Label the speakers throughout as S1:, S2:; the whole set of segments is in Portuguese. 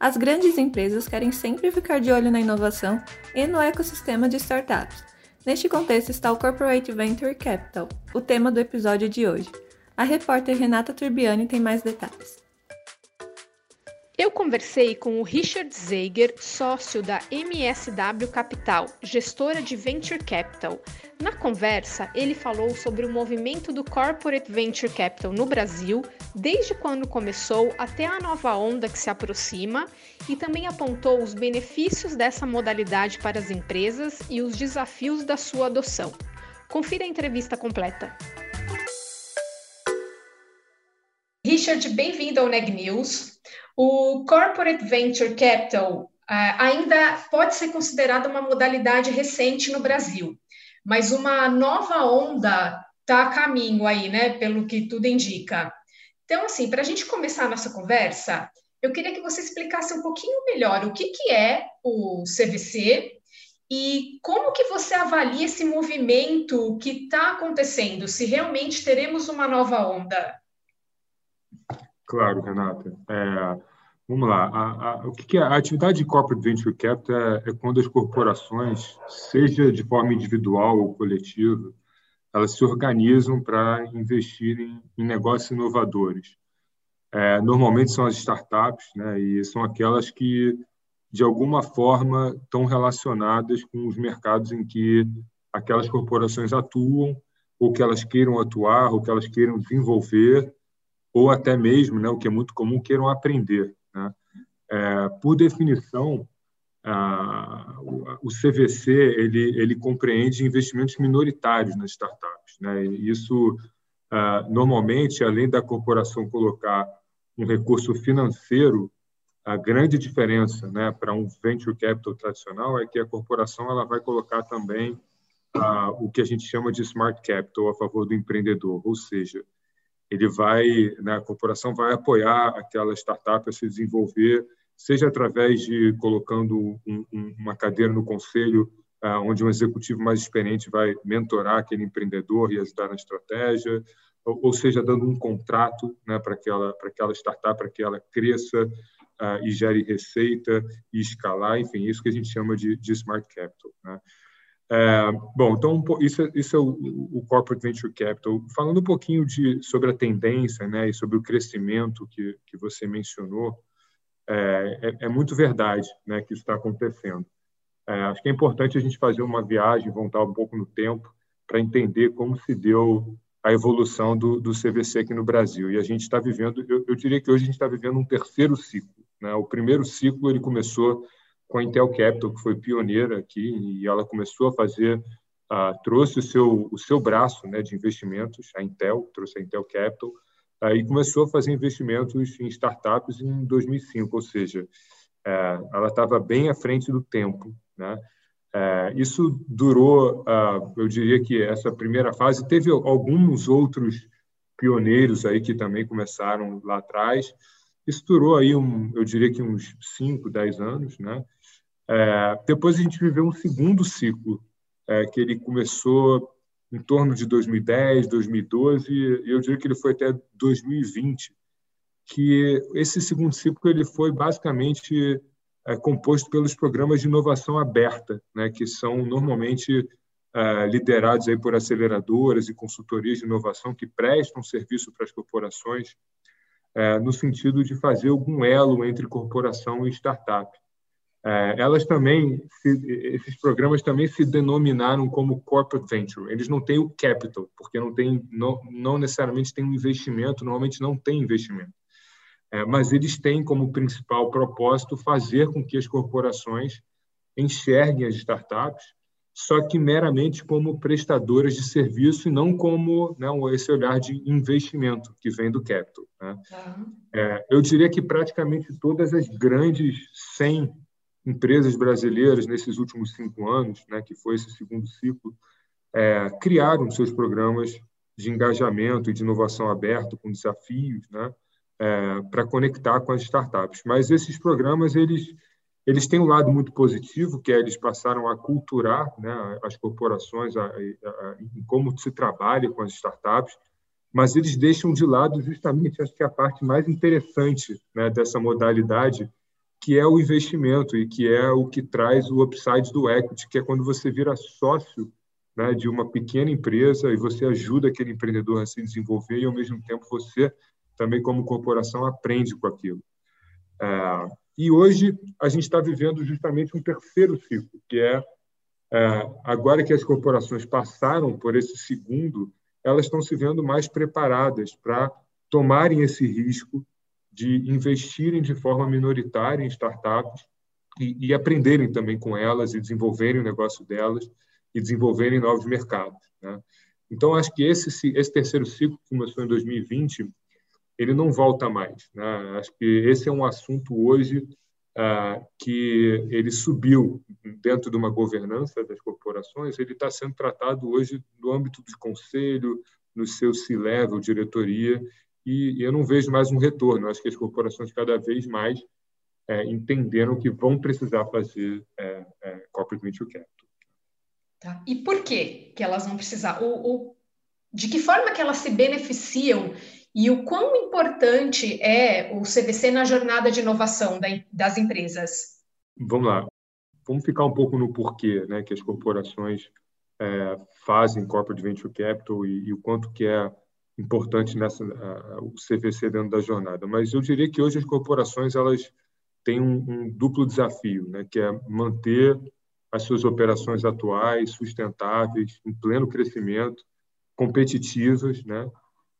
S1: As grandes empresas querem sempre ficar de olho na inovação e no ecossistema de startups. Neste contexto está o Corporate Venture Capital, o tema do episódio de hoje. A repórter Renata Turbiani tem mais detalhes.
S2: Eu conversei com o Richard Zeiger, sócio da MSW Capital, gestora de Venture Capital. Na conversa, ele falou sobre o movimento do Corporate Venture Capital no Brasil, desde quando começou até a nova onda que se aproxima, e também apontou os benefícios dessa modalidade para as empresas e os desafios da sua adoção. Confira a entrevista completa. Richard, bem-vindo ao Neg News. O Corporate Venture Capital uh, ainda pode ser considerado uma modalidade recente no Brasil, mas uma nova onda está a caminho aí, né? Pelo que tudo indica. Então, assim, para a gente começar a nossa conversa, eu queria que você explicasse um pouquinho melhor o que, que é o CVC e como que você avalia esse movimento que está acontecendo, se realmente teremos uma nova onda.
S3: Claro, Renata. É, vamos lá. A, a, o que, é a atividade de corporate venture capital é, é, quando as corporações, seja de forma individual ou coletiva, elas se organizam para investirem em negócios inovadores. É, normalmente são as startups, né, e são aquelas que de alguma forma estão relacionadas com os mercados em que aquelas corporações atuam, ou que elas queiram atuar, ou que elas queiram desenvolver, ou até mesmo, né, o que é muito comum, queiram aprender. Né? É, por definição, a, o CVC ele, ele compreende investimentos minoritários nas startups. Né? Isso, normalmente, além da corporação colocar um recurso financeiro, a grande diferença né, para um venture capital tradicional é que a corporação ela vai colocar também o que a gente chama de smart capital a favor do empreendedor, ou seja, ele vai, né, a corporação vai apoiar aquela startup a se desenvolver, seja através de colocando um, um, uma cadeira no conselho, uh, onde um executivo mais experiente vai mentorar aquele empreendedor e ajudar na estratégia, ou, ou seja, dando um contrato né, para aquela, para aquela startup, para que ela cresça uh, e gere receita e escalar, enfim, isso que a gente chama de, de smart capital. Né? É, bom, então isso, é, isso é o, o, Corporate Venture Capital. Falando um pouquinho de, sobre a tendência né, e sobre o crescimento que, que você mencionou, é, é, é muito verdade né, que isso está acontecendo. É, acho que é importante a gente fazer uma viagem, voltar um pouco no tempo, para entender como se deu a evolução do, do CVC aqui no Brasil. E a gente está vivendo, eu, eu, diria que hoje a gente está vivendo um terceiro ciclo. Né? O primeiro ciclo ele começou com a Intel Capital, que foi pioneira aqui, e ela começou a fazer, uh, trouxe o seu, o seu braço né, de investimentos, a Intel, trouxe a Intel Capital, uh, e começou a fazer investimentos em startups em 2005, ou seja, uh, ela estava bem à frente do tempo. Né? É, isso durou, eu diria que essa primeira fase, teve alguns outros pioneiros aí que também começaram lá atrás, isso durou aí, um, eu diria que uns 5, 10 anos, né? É, depois a gente viveu um segundo ciclo, é, que ele começou em torno de 2010, 2012, e eu diria que ele foi até 2020, que esse segundo ciclo ele foi basicamente é, composto pelos programas de inovação aberta, né, que são normalmente é, liderados aí por aceleradoras e consultorias de inovação que prestam serviço para as corporações, é, no sentido de fazer algum elo entre corporação e startup. É, elas também, se, esses programas também se denominaram como corporate venture. Eles não têm o capital, porque não tem, não, não necessariamente tem um investimento, normalmente não tem investimento. É, mas eles têm como principal propósito fazer com que as corporações enxerguem as startups, só que meramente como prestadoras de serviço e não como né, esse olhar de investimento que vem do capital. Né? É, eu diria que praticamente todas as grandes 100 empresas brasileiras nesses últimos cinco anos, né, que foi esse segundo ciclo, é, criaram seus programas de engajamento e de inovação aberto com desafios, né, é, para conectar com as startups. Mas esses programas eles eles têm um lado muito positivo, que é eles passaram a culturar né, as corporações a, a, a, em como se trabalha com as startups, mas eles deixam de lado justamente acho que a parte mais interessante né, dessa modalidade, que é o investimento e que é o que traz o upside do equity, que é quando você vira sócio né, de uma pequena empresa e você ajuda aquele empreendedor a se desenvolver e ao mesmo tempo você também como corporação aprende com aquilo. É, e hoje a gente está vivendo justamente um terceiro ciclo, que é, é agora que as corporações passaram por esse segundo, elas estão se vendo mais preparadas para tomarem esse risco de investirem de forma minoritária em startups e, e, aprenderem também com elas e desenvolverem o negócio delas e desenvolverem novos mercados. Né? Então, acho que esse, esse terceiro ciclo que começou em 2020 ele não volta mais. Né? Acho que esse é um assunto hoje ah, que ele subiu dentro de uma governança das corporações, ele está sendo tratado hoje no âmbito de conselho, no seu C-level, diretoria, e, eu não vejo mais um retorno. Acho que as corporações cada vez mais é, entenderam que vão precisar fazer é, é, corporate venture capital.
S2: Tá. E por que que elas vão precisar? Ou, ou de que forma que elas se beneficiam e o quão importante é o CVC na jornada de inovação das empresas?
S3: Vamos lá. Vamos ficar um pouco no porquê né, que as corporações é, fazem corporate venture capital e, e, o quanto que é importante nessa o CVC dentro da jornada. Mas eu diria que hoje as corporações elas têm um, um duplo desafio, né, que é manter as suas operações atuais sustentáveis, em pleno crescimento, competitivas, né,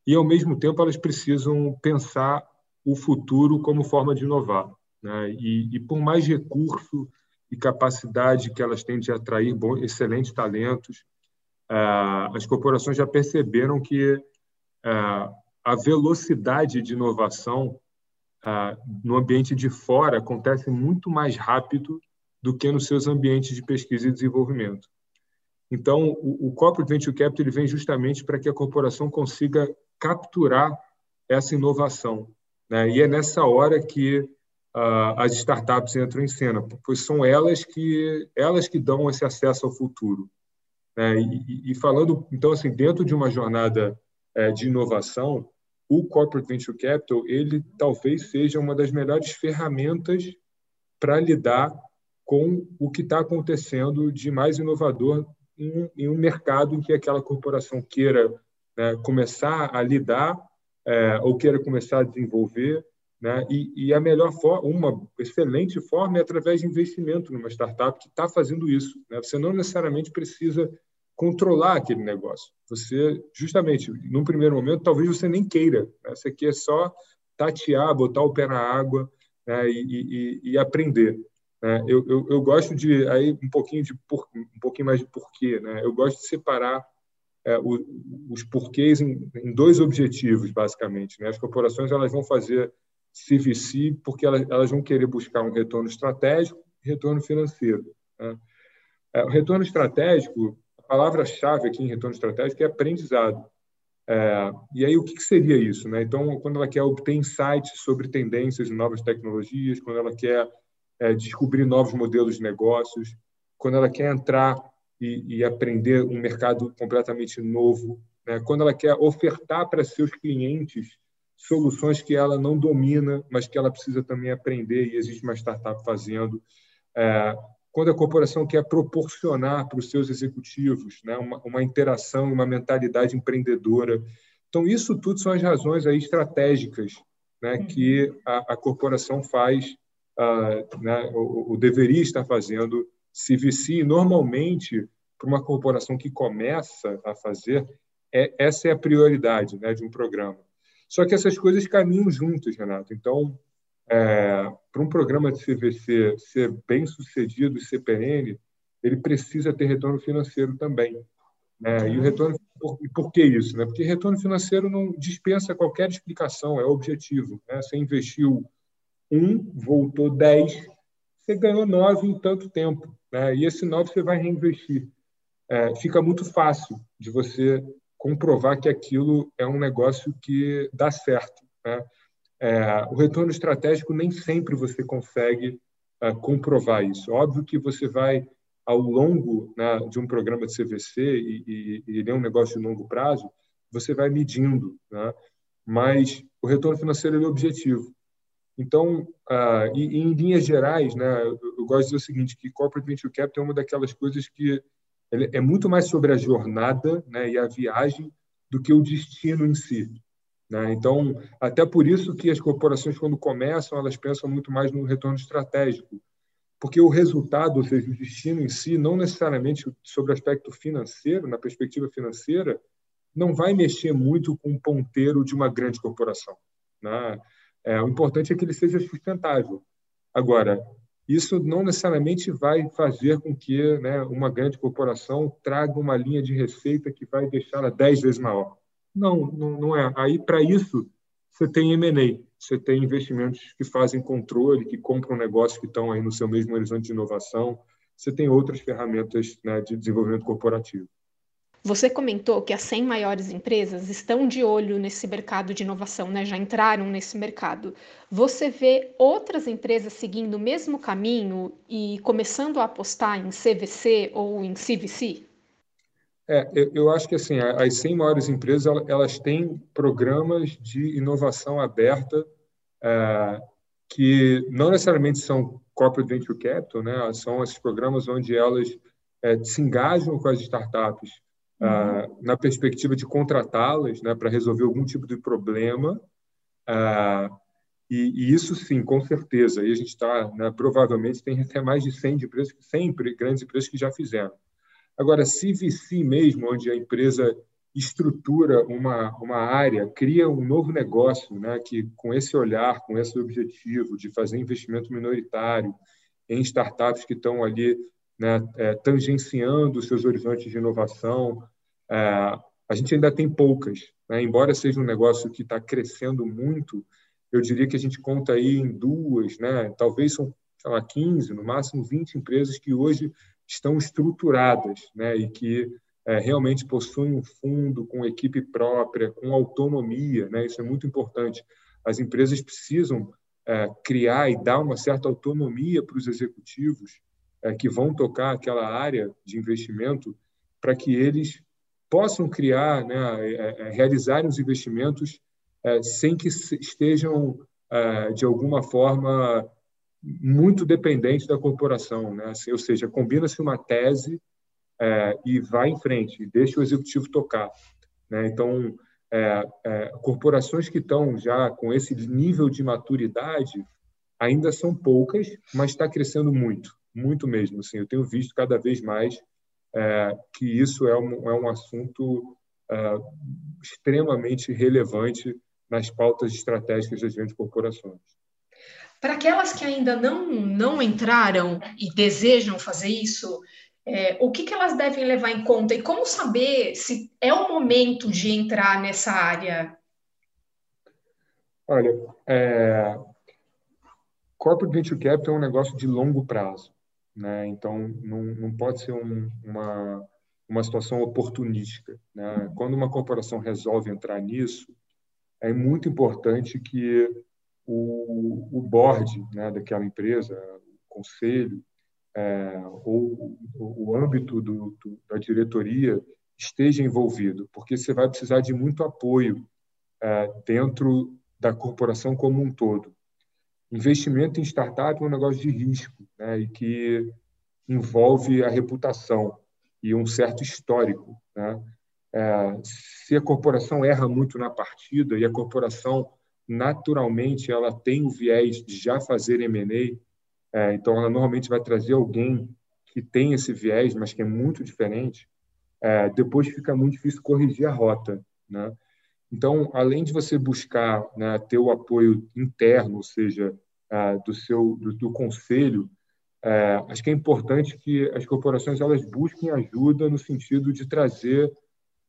S3: e, ao mesmo tempo, elas precisam pensar o futuro como forma de inovar. Né? E, e, por mais recurso e capacidade que elas têm de atrair bons, excelentes talentos, ah, as corporações já perceberam que a velocidade de inovação no ambiente de fora acontece muito mais rápido do que nos seus ambientes de pesquisa e desenvolvimento. Então, o, o Corporate Venture Capital ele vem justamente para que a corporação consiga capturar essa inovação. Né? E é nessa hora que uh, as startups entram em cena, pois são elas que elas que dão esse acesso ao futuro. Né? E, e, falando, então, assim, dentro de uma jornada é, de inovação, o corporate venture capital ele talvez seja uma das melhores ferramentas para lidar com o que está acontecendo de mais inovador em, em um mercado em que aquela corporação queira né, começar a lidar é, ou queira começar a desenvolver. Né, e, e, a melhor forma, uma excelente forma é através de investimento numa startup que está fazendo isso. Né? Você não necessariamente precisa controlar aquele negócio. Você, justamente, num primeiro momento, talvez você nem queira. Né? Você quer só tatear, botar o pé na água né? e, e, e, aprender. Né? Eu, eu, eu, gosto de aí um pouquinho de por, um pouquinho mais de porquê. Né? Eu gosto de separar é, o, os porquês em, em, dois objetivos, basicamente. Né? As corporações elas vão fazer CVC porque elas, elas vão querer buscar um retorno estratégico e retorno financeiro. Né? É, o retorno estratégico, palavra-chave aqui em retorno estratégico é aprendizado. É, e aí, o que, que seria isso? Né? Então, quando ela quer obter insights sobre tendências e novas tecnologias, quando ela quer é, descobrir novos modelos de negócios, quando ela quer entrar e, e aprender um mercado completamente novo, né? quando ela quer ofertar para seus clientes soluções que ela não domina, mas que ela precisa também aprender, e existe uma startup fazendo. É, quando a corporação quer proporcionar para os seus executivos né, uma, uma interação, uma mentalidade empreendedora. Então, isso tudo são as razões aí estratégicas né, que a, a corporação faz, uh, né, ou, ou deveria estar fazendo CVC, normalmente, para uma corporação que começa a fazer, é, essa é a prioridade né, de um programa. Só que essas coisas caminham juntas, Renato. Então, é, para um programa de CVC ser bem sucedido e ser perene, ele precisa ter retorno financeiro também. Né? E o retorno, por, por que isso? Né? Porque retorno financeiro não dispensa qualquer explicação, é objetivo. Né? Você investiu um, voltou dez, você ganhou nove em tanto tempo. Né? E esse nove você vai reinvestir. É, fica muito fácil de você comprovar que aquilo é um negócio que dá certo. Né? É, o retorno estratégico nem sempre você consegue é, comprovar isso. Óbvio que você vai ao longo né, de um programa de CVC, e, e, ele é um negócio de longo prazo, você vai medindo, né? mas o retorno financeiro é objetivo. Então, uh, e, e, em linhas gerais, né, eu, eu, gosto de dizer o seguinte, que Corporate Venture Capital é uma daquelas coisas que é muito mais sobre a jornada né, e a viagem do que o destino em si. Né? Então, até por isso que as corporações, quando começam, elas pensam muito mais no retorno estratégico, porque o resultado, ou seja, o destino em si, não necessariamente sobre o aspecto financeiro, na perspectiva financeira, não vai mexer muito com o ponteiro de uma grande corporação. Né? É, o importante é que ele seja sustentável. Agora, isso não necessariamente vai fazer com que né, uma grande corporação traga uma linha de receita que vai deixá-la dez vezes maior. Não, não, não é. Aí, para isso, você tem M&A, você tem investimentos que fazem controle, que compram negócios que estão aí no seu mesmo horizonte de inovação, você tem outras ferramentas né, de desenvolvimento corporativo.
S4: Você comentou que as 100 maiores empresas estão de olho nesse mercado de inovação, né? já entraram nesse mercado. Você vê outras empresas seguindo o mesmo caminho e começando a apostar em CVC ou em CVC?
S3: É, eu acho que assim, as 100 maiores empresas elas têm programas de inovação aberta é, que não necessariamente são corporate venture capital, né? São esses programas onde elas é, se engajam com as startups é, uhum. na perspectiva de contratá-las, né, para resolver algum tipo de problema. É, e, e, isso sim, com certeza. E a gente está, né, provavelmente, tem até mais de 100 empresas, 100 grandes empresas que já fizeram. Agora, CVC mesmo, onde a empresa estrutura uma, uma área, cria um novo negócio, né, que com esse olhar, com esse objetivo de fazer investimento minoritário em startups que estão ali né, é, tangenciando seus horizontes de inovação, é, a gente ainda tem poucas. Né? Embora seja um negócio que está crescendo muito, eu diria que a gente conta aí em duas, né? talvez são sei lá, 15, no máximo 20 empresas que hoje estão estruturadas né, e que é, realmente possuem um fundo com equipe própria, com autonomia. Né, isso é muito importante. As empresas precisam é, criar e dar uma certa autonomia para os executivos é, que vão tocar aquela área de investimento para que eles possam criar, né, é, é, realizarem os investimentos é, sem que estejam, de alguma forma, muito dependente da corporação, né? Assim, ou seja, combina-se uma tese é, e vai em frente, deixa o executivo tocar. Né? Então, é, é, corporações que estão já com esse nível de maturidade ainda são poucas, mas está crescendo muito, muito mesmo. Assim, eu tenho visto cada vez mais é, que isso é um, é um assunto é, extremamente relevante nas pautas estratégicas das grandes corporações.
S2: Para aquelas que ainda não, não entraram e desejam fazer isso, é, o que, que elas devem levar em conta e como saber se é o momento de entrar nessa área?
S3: Olha, é, Corporate Venture Capital é um negócio de longo prazo. Né? Então, não, não pode ser um, uma, uma situação oportunística. Né? Quando uma corporação resolve entrar nisso, é muito importante que o, o board né, daquela empresa, o conselho, é, ou o, âmbito do, do, da diretoria esteja envolvido, porque você vai precisar de muito apoio é, dentro da corporação como um todo. Investimento em startup é um negócio de risco né, e que envolve a reputação e um certo histórico. Né? É, se a corporação erra muito na partida e a corporação naturalmente ela tem o viés de já fazer M&A, é, então ela normalmente vai trazer alguém que tem esse viés, mas que é muito diferente. É, depois fica muito difícil corrigir a rota, né? Então, além de você buscar né, ter o apoio interno, ou seja, é, do seu do, do conselho, é, acho que é importante que as corporações elas busquem ajuda no sentido de trazer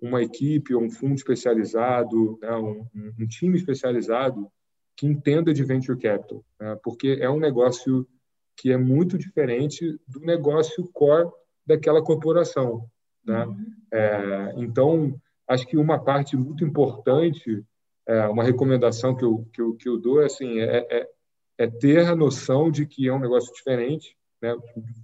S3: uma equipe ou um fundo especializado, né, um, um, time especializado que entenda de venture capital, né, porque é um negócio que é muito diferente do negócio core daquela corporação. Né? Uhum. É, então, acho que uma parte muito importante, é, uma recomendação que eu, que eu, que eu dou é, assim, é, é, é ter a noção de que é um negócio diferente, né,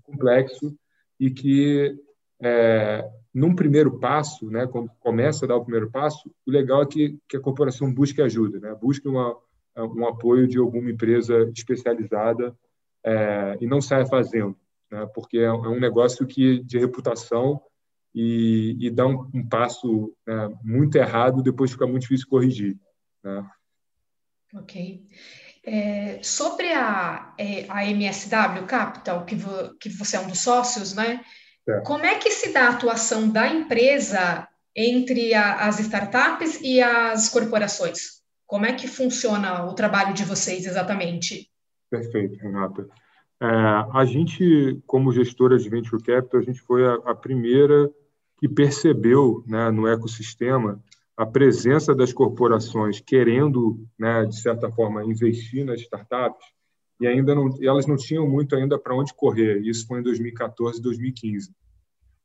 S3: complexo, e que é, num primeiro passo, né, quando começa a dar o primeiro passo, o legal é que, que a corporação busque ajuda, né, busque uma, um apoio de alguma empresa especializada é, e não saia fazendo, né, porque é, é um negócio que de reputação e, e dá um, um passo né, muito errado, depois fica muito difícil corrigir. Né.
S2: Ok. É, sobre a, é, a MSW Capital, que, vo, que você é um dos sócios, né? É. Como é que se dá a atuação da empresa entre a, as startups e as corporações? Como é que funciona o trabalho de vocês exatamente?
S3: Perfeito, Renata. É, a gente, como gestora de Venture Capital, a gente foi a, a primeira que percebeu né, no ecossistema a presença das corporações querendo, né, de certa forma, investir nas startups e ainda não, elas não tinham muito ainda para onde correr. Isso foi em 2014, 2015.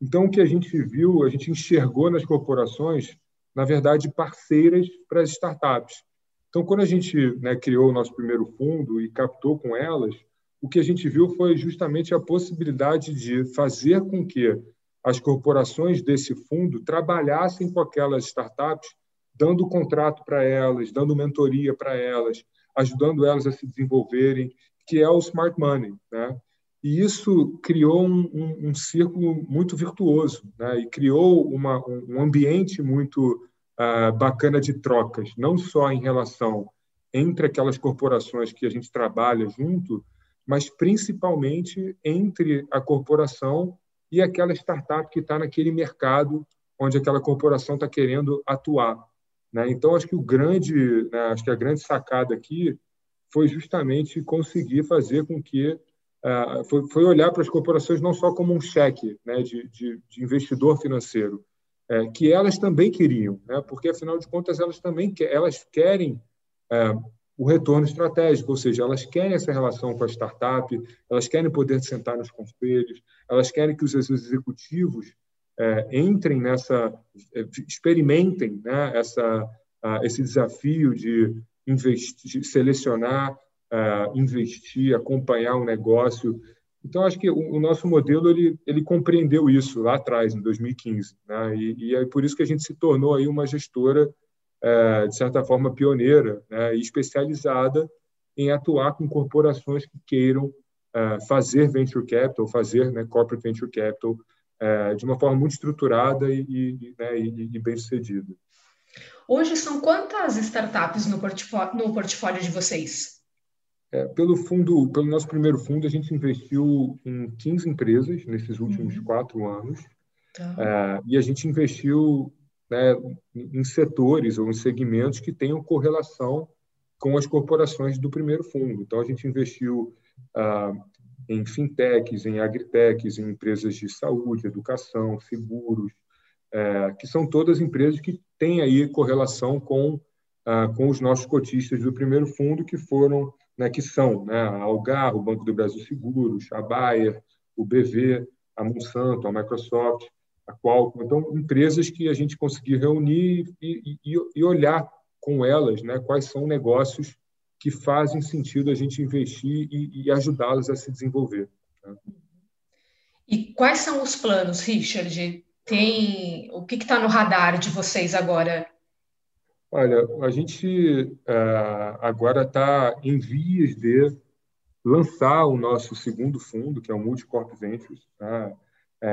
S3: Então, o que a gente viu, a gente enxergou nas corporações, na verdade, parceiras para as startups. Então, quando a gente né, criou o nosso primeiro fundo e captou com elas, o que a gente viu foi justamente a possibilidade de fazer com que as corporações desse fundo trabalhassem com aquelas startups, dando contrato para elas, dando mentoria para elas, ajudando elas a se desenvolverem, que é o smart money, né? E isso criou um, um, um círculo muito virtuoso, né? E criou uma, um ambiente muito uh, bacana de trocas, não só em relação entre aquelas corporações que a gente trabalha junto, mas principalmente entre a corporação e aquela startup que está naquele mercado onde aquela corporação está querendo atuar. Né? Então, acho que o grande, né, acho que a grande sacada aqui foi justamente conseguir fazer com que uh, foi, foi, olhar para as corporações não só como um cheque né, de, de, de investidor financeiro, é, que elas também queriam, né? porque afinal de contas elas também que, elas querem é, o retorno estratégico, ou seja, elas querem essa relação com a startup, elas querem poder sentar nos conselhos, elas querem que os executivos é, entrem nessa, é, experimentem né, essa, esse desafio de investir, selecionar, investir, acompanhar um negócio. Então, acho que o, o, nosso modelo ele, ele compreendeu isso lá atrás, em 2015, né? e, e é por isso que a gente se tornou aí uma gestora, é, de certa forma, pioneira né? e especializada em atuar com corporações que queiram é, fazer venture capital, fazer né, corporate venture capital é, de uma forma muito estruturada e, e, né, e, e bem sucedida.
S2: Hoje são quantas startups no portfólio, no portfólio de vocês?
S3: É, pelo fundo, pelo nosso primeiro fundo, a gente investiu em 15 empresas nesses últimos uhum. quatro anos. Tá. É, e a gente investiu né, em setores ou em segmentos que tenham correlação com as corporações do primeiro fundo. Então, a gente investiu ah, em fintechs, em agritechs, em empresas de saúde, educação, seguros, é, que são todas empresas que têm aí correlação com, ah, com os nossos cotistas do primeiro fundo, que foram, né, que são né, a Algar, o Banco do Brasil Seguros, a Bayer, o BV, a Monsanto, a Microsoft, a Qualcomm. Então, empresas que a gente conseguiu reunir e, e, e olhar com elas né, quais são negócios que fazem sentido a gente investir e, e ajudá-las a se desenvolver. Né?
S2: E quais são os planos, Richard? Tem o que está no radar de vocês agora?
S3: Olha, a gente uh, agora está em vias de lançar o nosso segundo fundo, que é o Multicorp Ventures. Tá?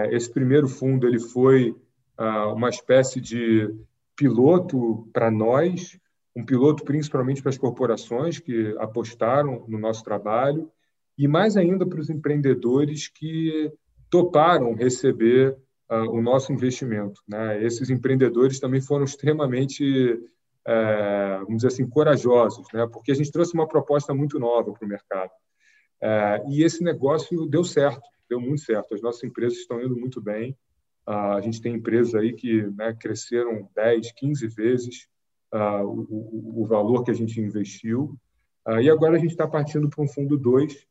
S3: Esse primeiro fundo ele foi uh, uma espécie de piloto para nós, um piloto principalmente para as corporações que apostaram no nosso trabalho e mais ainda para os empreendedores que toparam receber uh, o nosso investimento. Né? Esses empreendedores também foram extremamente, uh, vamos dizer assim, corajosos, né? porque a gente trouxe uma proposta muito nova para o mercado. É, e esse negócio deu certo, deu muito certo. As nossas empresas estão indo muito bem. Uh, a gente tem empresas aí que né, cresceram 10, 15 vezes o, o, valor que a gente investiu. Uh, e agora a gente está partindo para um fundo 2,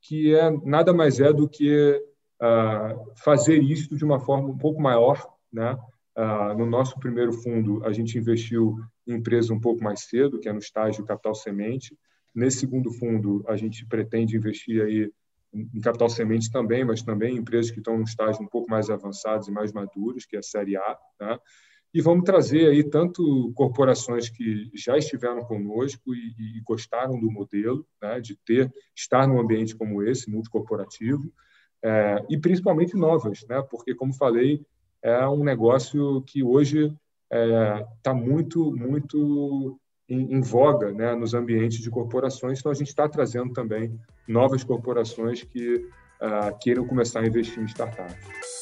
S3: que é nada mais é do que fazer isso de uma forma um pouco maior. Né? no nosso primeiro fundo, a gente investiu em empresa um pouco mais cedo, que é no estágio capital semente. Nesse segundo fundo, a gente pretende investir aí em capital semente também, mas também em empresas que estão num estágio um pouco mais avançados e mais maduros, que é a Série A. Né? E vamos trazer aí tanto corporações que já estiveram conosco e, e gostaram do modelo, né? de ter estar num ambiente como esse, multicorporativo, é, e principalmente novas, né? porque, como falei, é um negócio que hoje está é, tá muito, muito em, em voga né, nos ambientes de corporações. Então, a gente está trazendo também novas corporações que uh, queiram começar a investir em startups.